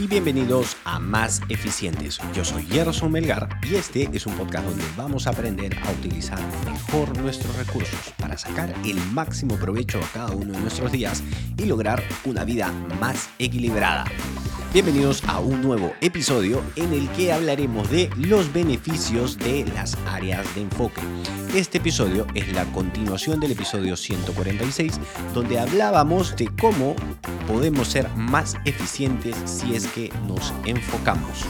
y bienvenidos a Más Eficientes. Yo soy Gerson Melgar y este es un podcast donde vamos a aprender a utilizar mejor nuestros recursos para sacar el máximo provecho a cada uno de nuestros días y lograr una vida más equilibrada. Bienvenidos a un nuevo episodio en el que hablaremos de los beneficios de las áreas de enfoque. Este episodio es la continuación del episodio 146 donde hablábamos de cómo podemos ser más eficientes si es que nos enfocamos.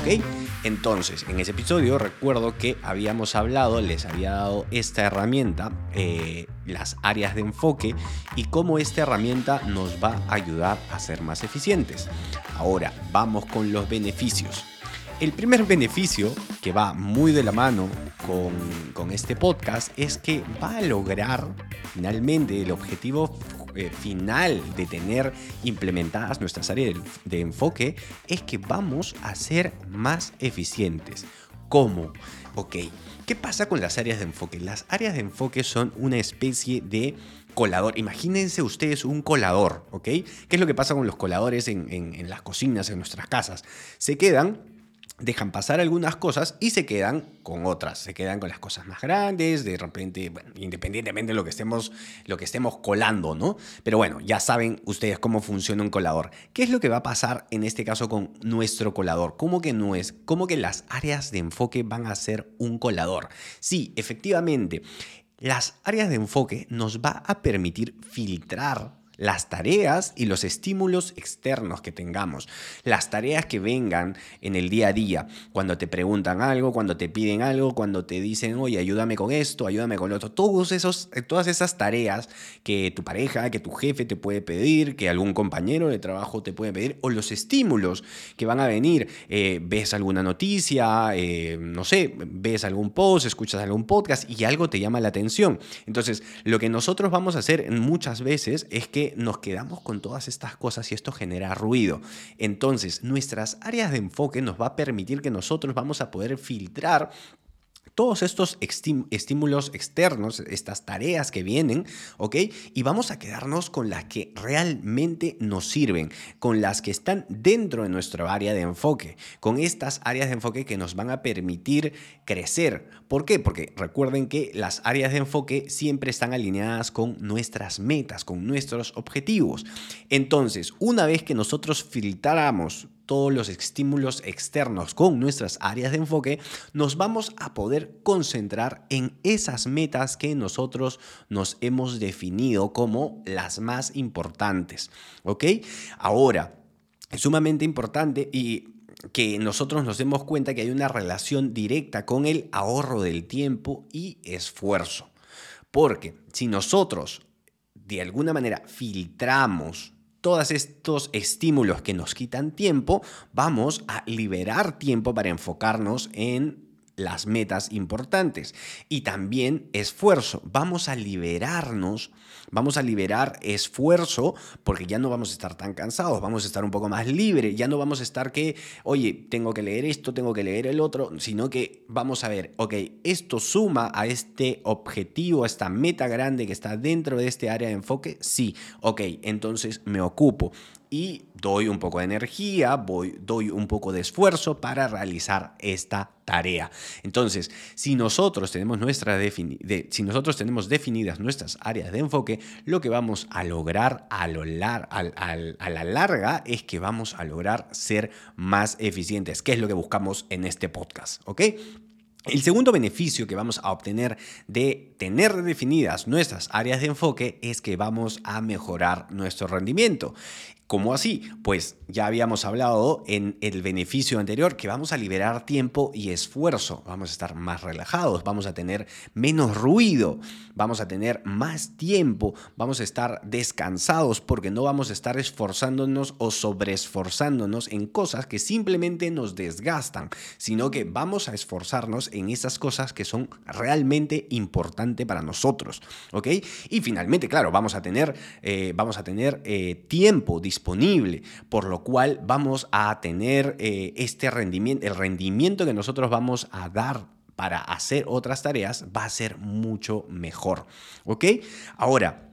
¿Ok? Entonces, en ese episodio recuerdo que habíamos hablado, les había dado esta herramienta, eh, las áreas de enfoque, y cómo esta herramienta nos va a ayudar a ser más eficientes. Ahora, vamos con los beneficios. El primer beneficio, que va muy de la mano con, con este podcast, es que va a lograr finalmente el objetivo eh, final de tener implementadas nuestras áreas de, enfoque es que vamos a ser más eficientes. ¿Cómo? Ok, ¿qué pasa con las áreas de enfoque? Las áreas de enfoque son una especie de colador. Imagínense ustedes un colador, ¿ok? ¿Qué es lo que pasa con los coladores en, en las cocinas, en nuestras casas? Se quedan dejan pasar algunas cosas y se quedan con otras, se quedan con las cosas más grandes, de repente, independientemente de lo que estemos, lo que estemos colando, ¿no? Pero bueno, ya saben ustedes cómo funciona un colador. ¿Qué es lo que va a pasar en este caso con nuestro colador? ¿Cómo que no es? ¿Cómo que las áreas de enfoque van a ser un colador? Sí, efectivamente, las áreas de enfoque nos va a permitir filtrar las tareas y los estímulos externos que tengamos, las tareas que vengan en el día a día, cuando te preguntan algo, cuando te piden algo, cuando te dicen, oye, ayúdame con esto, ayúdame con lo otro, todos esos, todas esas tareas que tu pareja, que tu jefe te puede pedir, que algún compañero de trabajo te puede pedir, o los estímulos que van a venir, eh, ves alguna noticia, eh, no sé, ves algún post, escuchas algún podcast y algo te llama la atención. Entonces, lo que nosotros vamos a hacer muchas veces es que nos quedamos con todas estas cosas y esto genera ruido. Entonces, nuestras áreas de enfoque nos va a permitir que nosotros vamos a poder filtrar todos estos estímulos externos, estas tareas que vienen, ¿ok? Y vamos a quedarnos con las que realmente nos sirven, con las que están dentro de nuestro área de enfoque, con estas áreas de enfoque que nos van a permitir crecer. ¿Por qué? Porque recuerden que las áreas de enfoque siempre están alineadas con nuestras metas, con nuestros objetivos. Entonces, una vez que nosotros filtramos todos los estímulos externos con nuestras áreas de enfoque, nos vamos a poder concentrar en esas metas que nosotros nos hemos definido como las más importantes. ¿Ok? Ahora, es sumamente importante y que nosotros nos demos cuenta que hay una relación directa con el ahorro del tiempo y esfuerzo. Porque si nosotros de alguna manera filtramos todos estos estímulos que nos quitan tiempo, vamos a liberar tiempo para enfocarnos en las metas importantes y también esfuerzo. Vamos a liberarnos, vamos a liberar esfuerzo porque ya no vamos a estar tan cansados, vamos a estar un poco más libres, ya no vamos a estar que, oye, tengo que leer esto, tengo que leer el otro, sino que vamos a ver, ok, esto suma a este objetivo, a esta meta grande que está dentro de este área de enfoque, sí, ok, entonces me ocupo y doy un poco de energía, voy, doy un poco de esfuerzo para realizar esta tarea. Entonces, si nosotros tenemos, nuestra si nosotros tenemos definidas nuestras áreas de enfoque, lo que vamos a lograr a, lo lar, a la larga es que vamos a lograr ser más eficientes, que es lo que buscamos en este podcast, ¿ok? El segundo beneficio que vamos a obtener de tener definidas nuestras áreas de enfoque es que vamos a mejorar nuestro rendimiento. ¿Cómo así? Pues ya habíamos hablado en el beneficio anterior que vamos a liberar tiempo y esfuerzo, vamos a estar más relajados, vamos a tener menos ruido, vamos a tener más tiempo, vamos a estar descansados porque no vamos a estar esforzándonos o sobreesforzándonos en cosas que simplemente nos desgastan, sino que vamos a esforzarnos en esas cosas que son realmente importantes para nosotros, ¿ok? Y finalmente, claro, vamos a tener, eh, vamos a tener eh, tiempo disponible por lo cual vamos a tener eh, este rendimiento, el rendimiento que nosotros vamos a dar para hacer otras tareas va a ser mucho mejor. ¿Ok? Ahora,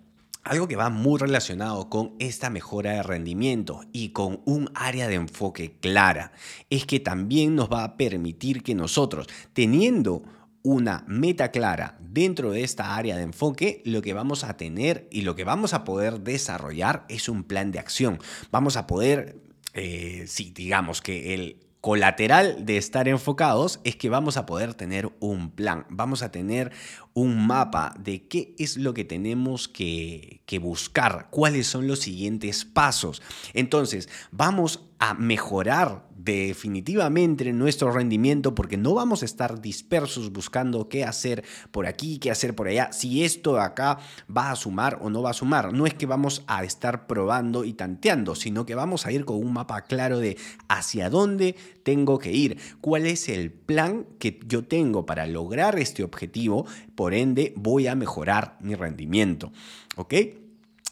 algo que va muy relacionado con esta mejora de rendimiento y con un área de enfoque clara es que también nos va a permitir que nosotros, teniendo una meta clara dentro de esta área de enfoque, lo que vamos a tener y lo que vamos a poder desarrollar es un plan de acción. Vamos a poder, eh, si digamos que el colateral de estar enfocados es que vamos a poder tener un plan, vamos a tener un mapa de qué es lo que tenemos que, buscar, cuáles son los siguientes pasos. Entonces, vamos a mejorar definitivamente nuestro rendimiento porque no vamos a estar dispersos buscando qué hacer por aquí, qué hacer por allá, si esto acá va a sumar o no va a sumar. No es que vamos a estar probando y tanteando, sino que vamos a ir con un mapa claro de hacia dónde tengo que ir, cuál es el plan que yo tengo para lograr este objetivo, por ende voy a mejorar mi rendimiento. ¿Ok?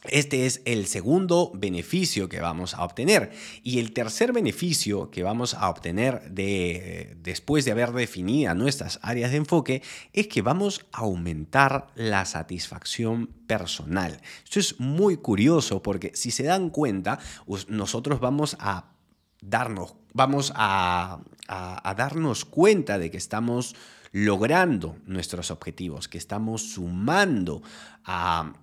Este es el segundo beneficio que vamos a obtener. Y el tercer beneficio que vamos a obtener de, después de haber definido nuestras áreas de enfoque es que vamos a aumentar la satisfacción personal. Esto es muy curioso porque si se dan cuenta, nosotros vamos a darnos, vamos a, a darnos cuenta de que estamos logrando nuestros objetivos, que estamos sumando a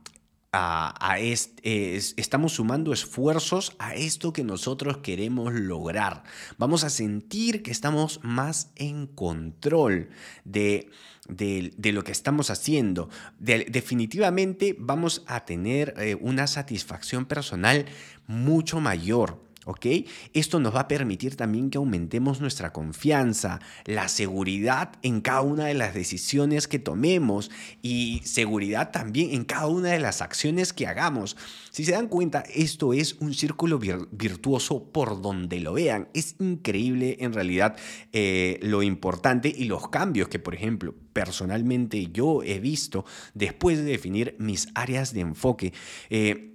estamos sumando esfuerzos a esto que nosotros queremos lograr. Vamos a sentir que estamos más en control de, de, lo que estamos haciendo. definitivamente vamos a tener eh, una satisfacción personal mucho mayor. ¿Ok? Esto nos va a permitir también que aumentemos nuestra confianza, la seguridad en cada una de las decisiones que tomemos y seguridad también en cada una de las acciones que hagamos. Si se dan cuenta, esto es un círculo virtuoso por donde lo vean. Es increíble en realidad eh, lo importante y los cambios que, por ejemplo, personalmente yo he visto después de definir mis áreas de enfoque. Eh,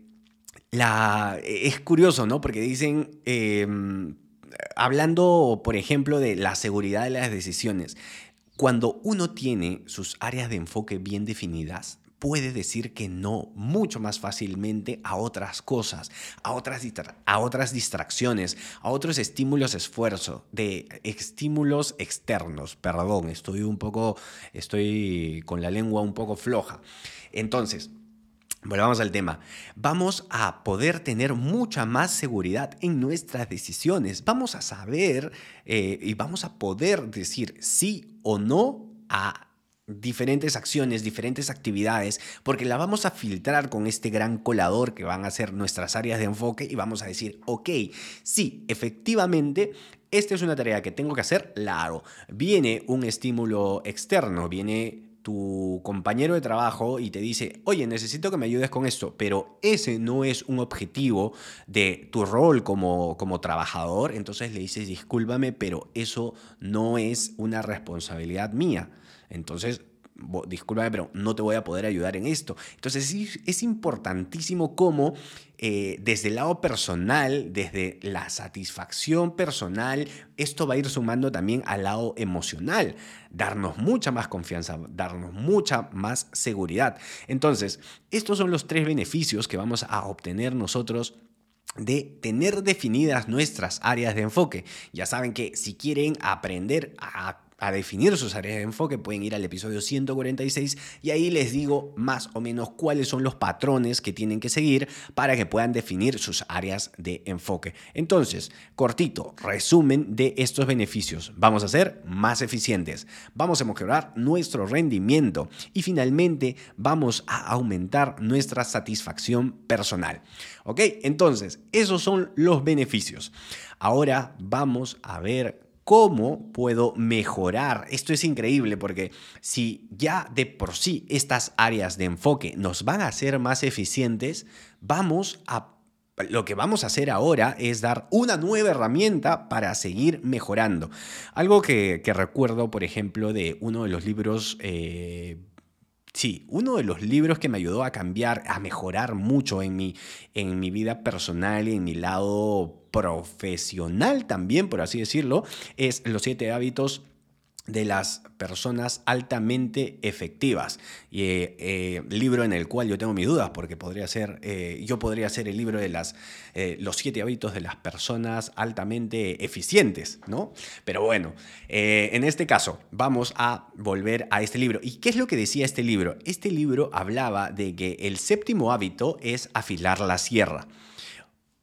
la, es curioso, ¿no? Porque dicen, em, hablando, por ejemplo, de la seguridad de las decisiones, cuando uno tiene sus áreas de enfoque bien definidas, puede decir que no mucho más fácilmente a otras cosas, a otras, a otras distracciones, a otros estímulos esfuerzo, de estímulos externos. Perdón, estoy un poco, estoy con la lengua un poco floja. Entonces, Volvamos al tema. Vamos a poder tener mucha más seguridad en nuestras decisiones. Vamos a saber eh, y vamos a poder decir sí o no a diferentes acciones, diferentes actividades, porque la vamos a filtrar con este gran colador que van a ser nuestras áreas de enfoque y vamos a decir, ok, sí, efectivamente, esta es una tarea que tengo que hacer, la hago. Viene un estímulo externo, viene tu compañero de trabajo y te dice, oye, necesito que me ayudes con esto, pero ese no es un objetivo de tu rol como, como trabajador, entonces le dices, discúlpame, pero eso no es una responsabilidad mía. Entonces, discúlpame, pero no te voy a poder ayudar en esto. Entonces es importantísimo cómo eh, desde el lado personal, desde la satisfacción personal, esto va a ir sumando también al lado emocional, darnos mucha más confianza, darnos mucha más seguridad. Entonces, estos son los tres beneficios que vamos a obtener nosotros de tener definidas nuestras áreas de enfoque. Ya saben que si quieren aprender a a definir sus áreas de enfoque, pueden ir al episodio 146 y ahí les digo más o menos cuáles son los patrones que tienen que seguir para que puedan definir sus áreas de enfoque. Entonces, cortito, resumen de estos beneficios. Vamos a ser más eficientes, vamos a mejorar nuestro rendimiento y finalmente vamos a aumentar nuestra satisfacción personal. ¿Ok? Entonces, esos son los beneficios. Ahora vamos a ver cómo puedo mejorar. Esto es increíble porque si ya de por sí estas áreas de enfoque nos van a ser más eficientes, vamos a lo que vamos a hacer ahora es dar una nueva herramienta para seguir mejorando. Algo que, recuerdo, por ejemplo, de uno de los libros eh, Sí, uno de los libros que me ayudó a cambiar, a mejorar mucho en mi, en mi vida personal y en mi lado profesional también, por así decirlo, es Los siete hábitos de las personas altamente efectivas. Y eh, eh, libro en el cual yo tengo mis dudas, porque podría ser, eh, yo podría ser el libro de las, los siete hábitos de las personas altamente eficientes, ¿no? Pero bueno, en este caso vamos a volver a este libro. ¿Y qué es lo que decía este libro? Este libro hablaba de que el séptimo hábito es afilar la sierra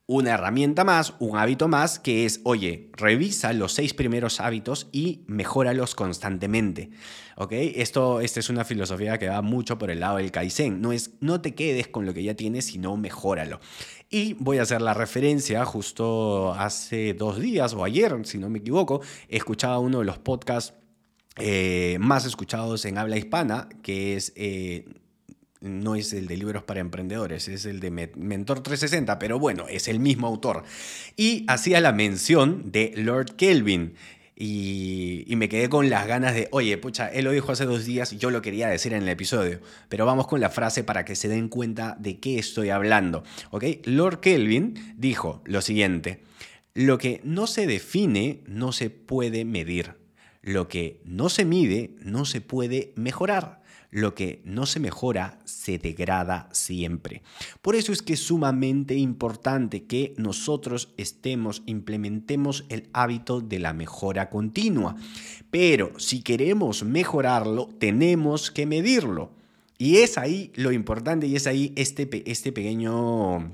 una herramienta más, un hábito más, que es, oye, revisa los seis primeros hábitos y mejóralos constantemente. ¿Ok? Esto, esta es una filosofía que va mucho por el lado del Kaizen. No es, no te quedes con lo que ya tienes, sino mejóralo. Y voy a hacer la referencia, justo hace dos días o ayer, si no me equivoco, he escuchado uno de los podcasts eh, más escuchados en habla hispana, que es... Eh, no es el de libros para emprendedores, es el de Mentor 360, pero bueno, es el mismo autor. Y hacía la mención de Lord Kelvin. Y, me quedé con las ganas de, oye, pucha, él lo dijo hace dos días yo lo quería decir en el episodio, pero vamos con la frase para que se den cuenta de qué estoy hablando. ¿ok? Lord Kelvin dijo lo siguiente, lo que no se define no se puede medir, lo que no se mide no se puede mejorar lo que no se mejora se degrada siempre. Por eso es que es sumamente importante que nosotros estemos, implementemos el hábito de la mejora continua. Pero si queremos mejorarlo, tenemos que medirlo. Y es ahí lo importante y es ahí este, este pequeño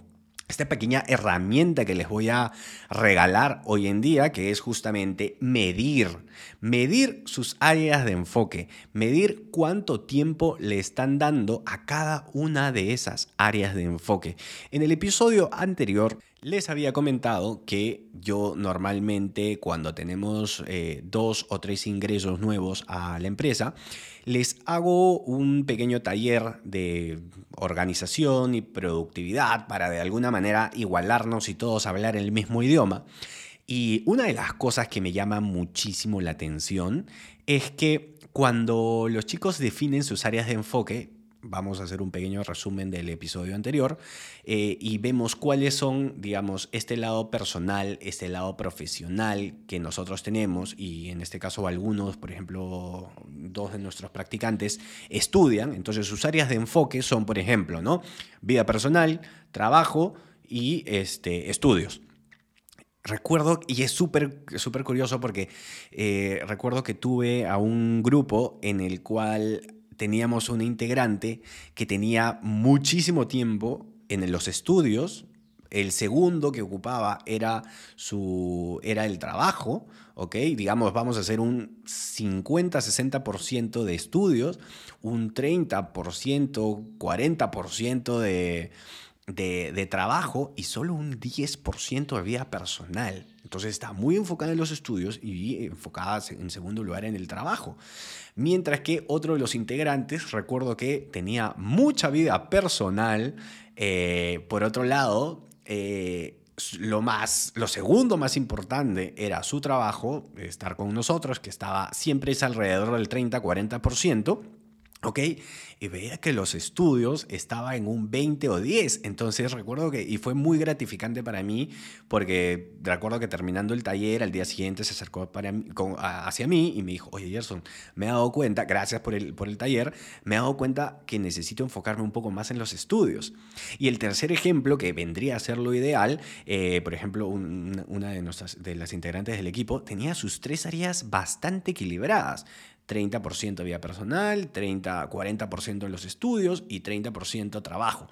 esta pequeña herramienta que les voy a regalar hoy en día, que es justamente medir, medir sus áreas de enfoque, medir cuánto tiempo le están dando a cada una de esas áreas de enfoque. En el episodio anterior les había comentado que yo normalmente cuando tenemos eh, dos o tres ingresos nuevos a la empresa, les hago un pequeño taller de organización y productividad para de alguna manera igualarnos y todos hablar el mismo idioma. Y una de las cosas que me llama muchísimo la atención es que cuando los chicos definen sus áreas de enfoque, vamos a hacer un pequeño resumen del episodio anterior eh, y vemos cuáles son, digamos, este lado personal, este lado profesional que nosotros tenemos y en este caso algunos, por ejemplo, dos de nuestros practicantes estudian, entonces sus áreas de enfoque son, por ejemplo, ¿no? Vida personal, trabajo y este, estudios. Recuerdo, y es súper curioso porque eh, recuerdo que tuve a un grupo en el cual teníamos una integrante que tenía muchísimo tiempo en los estudios. El segundo que ocupaba era, su, era el trabajo, ¿ok? Digamos, vamos a hacer un 50-60% de estudios, un 30%, 40% de, de, trabajo y solo un 10% de vida personal. Entonces está muy enfocada en los estudios y enfocada en segundo lugar en el trabajo. Mientras que otro de los integrantes, recuerdo que tenía mucha vida personal. Eh, por otro lado, eh, lo, más, lo segundo más importante era su trabajo, estar con nosotros, que estaba siempre es alrededor del 30-40%. ¿Ok? Y veía que los estudios estaban en un 20 o 10. Entonces recuerdo que, y fue muy gratificante para mí, porque recuerdo que terminando el taller, al día siguiente se acercó para hacia mí y me dijo, oye Gerson, me he dado cuenta, gracias por el, por el taller, me he dado cuenta que necesito enfocarme un poco más en los estudios. Y el tercer ejemplo, que vendría a ser lo ideal, eh, por ejemplo, una de, nuestras, de las integrantes del equipo tenía sus tres áreas bastante equilibradas. 30% vida personal, 30, 40% en los estudios y 30% trabajo.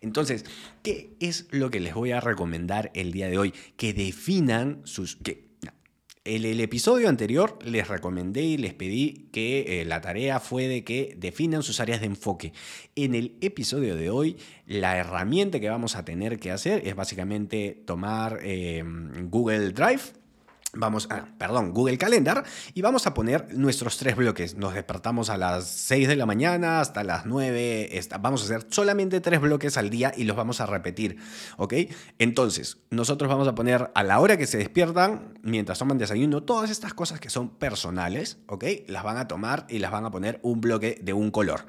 Entonces, ¿qué es lo que les voy a recomendar el día de hoy? Que definan sus... Que, el, el episodio anterior les recomendé y les pedí que eh, la tarea fue de que definan sus áreas de enfoque. En el episodio de hoy, la herramienta que vamos a tener que hacer es básicamente tomar eh, Google Drive Vamos a, perdón, Google Calendar y vamos a poner nuestros tres bloques. Nos despertamos a las 6 de la mañana hasta las 9. Vamos a hacer solamente tres bloques al día y los vamos a repetir. ¿Ok? Entonces, nosotros vamos a poner a la hora que se despiertan, mientras toman desayuno, todas estas cosas que son personales. ¿Ok? Las van a tomar y las van a poner un bloque de un color.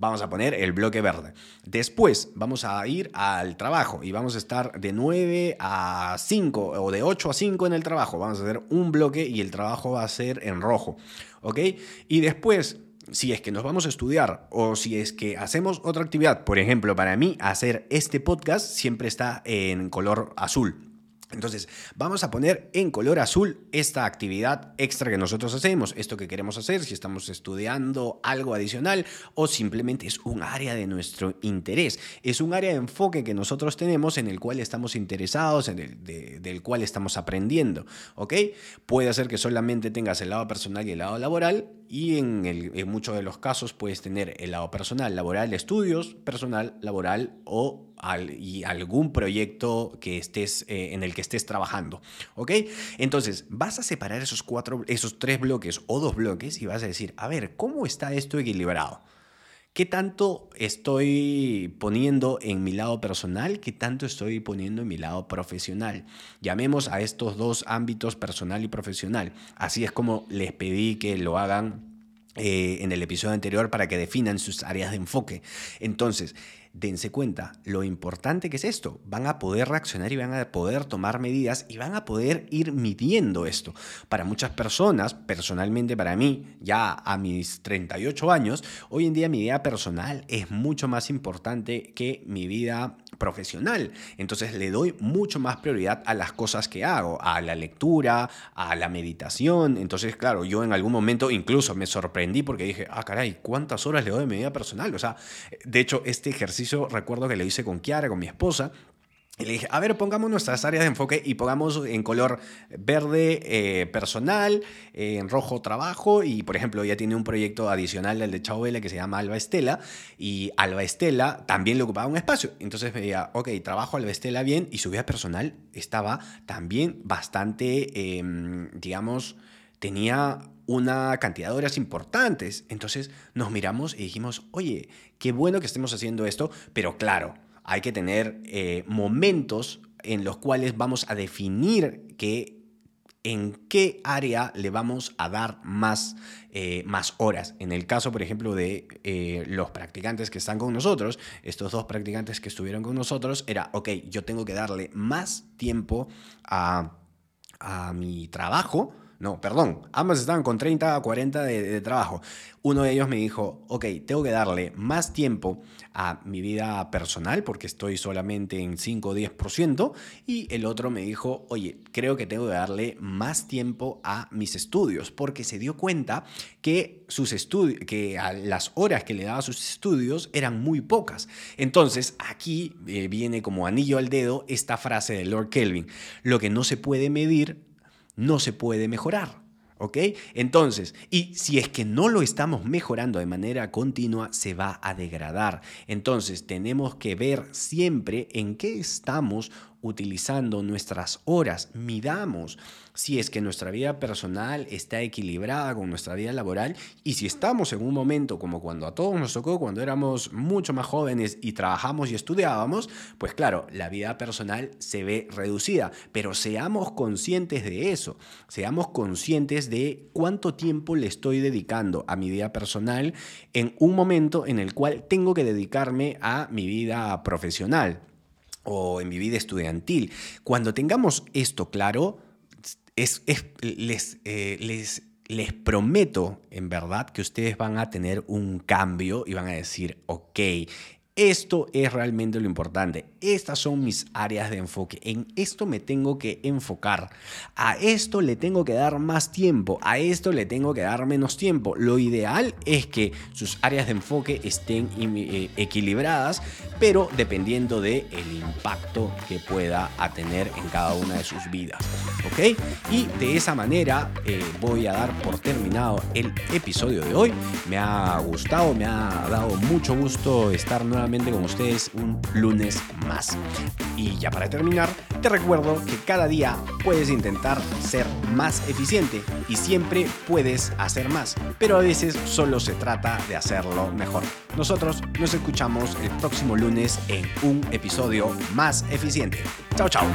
Vamos a poner el bloque verde. Después vamos a ir al trabajo y vamos a estar de 9 a 5 o de 8 a 5 en el trabajo. Vamos a hacer un bloque y el trabajo va a ser en rojo. ¿Ok? Y después si es que nos vamos a estudiar o si es que hacemos otra actividad, por ejemplo, para mí hacer este podcast siempre está en color azul. Entonces, vamos a poner en color azul esta actividad extra que nosotros hacemos, esto que queremos hacer, si estamos estudiando algo adicional o simplemente es un área de nuestro interés, es un área de enfoque que nosotros tenemos en el cual estamos interesados, en el del cual estamos aprendiendo, ¿ok? Puede ser que solamente tengas el lado personal y el lado laboral y en, muchos de los casos puedes tener el lado personal, laboral, estudios, personal, laboral o y algún proyecto que estés, eh, en el que estés trabajando. ¿Ok? Entonces, vas a separar esos, cuatro, esos tres bloques o dos bloques y vas a decir, a ver, ¿cómo está esto equilibrado? ¿Qué tanto estoy poniendo en mi lado personal? ¿Qué tanto estoy poniendo en mi lado profesional? Llamemos a estos dos ámbitos personal y profesional. Así es como les pedí que lo hagan eh, en el episodio anterior para que definan sus áreas de enfoque. Entonces, dense cuenta lo importante que es esto. Van a poder reaccionar y van a poder tomar medidas y van a poder ir midiendo esto. Para muchas personas, personalmente para mí, ya a mis 38 años, hoy en día mi vida personal es mucho más importante que mi vida profesional. Entonces le doy mucho más prioridad a las cosas que hago, a la lectura, a la meditación. Entonces, claro, yo en algún momento incluso me sorprendí porque dije, ah, caray, ¿cuántas horas le doy de mi vida personal? O sea, de hecho, este ejercicio recuerdo que lo hice con Kiara, con mi esposa. Y le dije, a ver, pongamos nuestras áreas de enfoque y pongamos en color verde eh, personal, en rojo trabajo y, por ejemplo, ya tiene un proyecto adicional del de Chao Vela que se llama Alba Estela y Alba Estela también le ocupaba un espacio. Entonces decía, ok, trabajo Alba Estela bien y su vida personal estaba también bastante, em, digamos, tenía una cantidad de horas importantes. Entonces nos miramos y dijimos, oye, qué bueno que estemos haciendo esto, pero claro, hay que tener eh, momentos en los cuales vamos a definir que en qué área le vamos a dar más, eh, más horas. En el caso, por ejemplo, de eh, los practicantes que están con nosotros, estos dos practicantes que estuvieron con nosotros, era, ok, yo tengo que darle más tiempo a, a mi trabajo, no, perdón, ambos estaban con 30 a 40 de, trabajo. Uno de ellos me dijo, ok, tengo que darle más tiempo a mi vida personal porque estoy solamente en 5 o 10%. Y el otro me dijo, oye, creo que tengo que darle más tiempo a mis estudios porque se dio cuenta que, sus estudios, que las horas que le daba a sus estudios eran muy pocas. Entonces, aquí eh, viene como anillo al dedo esta frase de Lord Kelvin. Lo que no se puede medir no se puede mejorar. ¿Ok? Entonces, y si es que no lo estamos mejorando de manera continua, se va a degradar. Entonces, tenemos que ver siempre en qué estamos utilizando nuestras horas, midamos si es que nuestra vida personal está equilibrada con nuestra vida laboral y si estamos en un momento como cuando a todos nos tocó cuando éramos mucho más jóvenes y trabajamos y estudiábamos, pues claro, la vida personal se ve reducida, pero seamos conscientes de eso, seamos conscientes de cuánto tiempo le estoy dedicando a mi vida personal en un momento en el cual tengo que dedicarme a mi vida profesional o en mi vida estudiantil. Cuando tengamos esto claro, es, les, eh, les, les prometo en verdad que ustedes van a tener un cambio y van a decir, ok, esto es realmente lo importante. Estas son mis áreas de enfoque. En esto me tengo que enfocar. A esto le tengo que dar más tiempo. A esto le tengo que dar menos tiempo. Lo ideal es que sus áreas de enfoque estén eh, equilibradas, pero dependiendo del el impacto que pueda tener en cada una de sus vidas. ¿Ok? Y de esa manera eh, voy a dar por terminado el episodio de hoy. Me ha gustado, me ha dado mucho gusto estar con ustedes un lunes más. Y ya para terminar, te recuerdo que cada día puedes intentar ser más eficiente y siempre puedes hacer más, pero a veces solo se trata de hacerlo mejor. Nosotros nos escuchamos el próximo lunes en un episodio más eficiente. Chao, chao.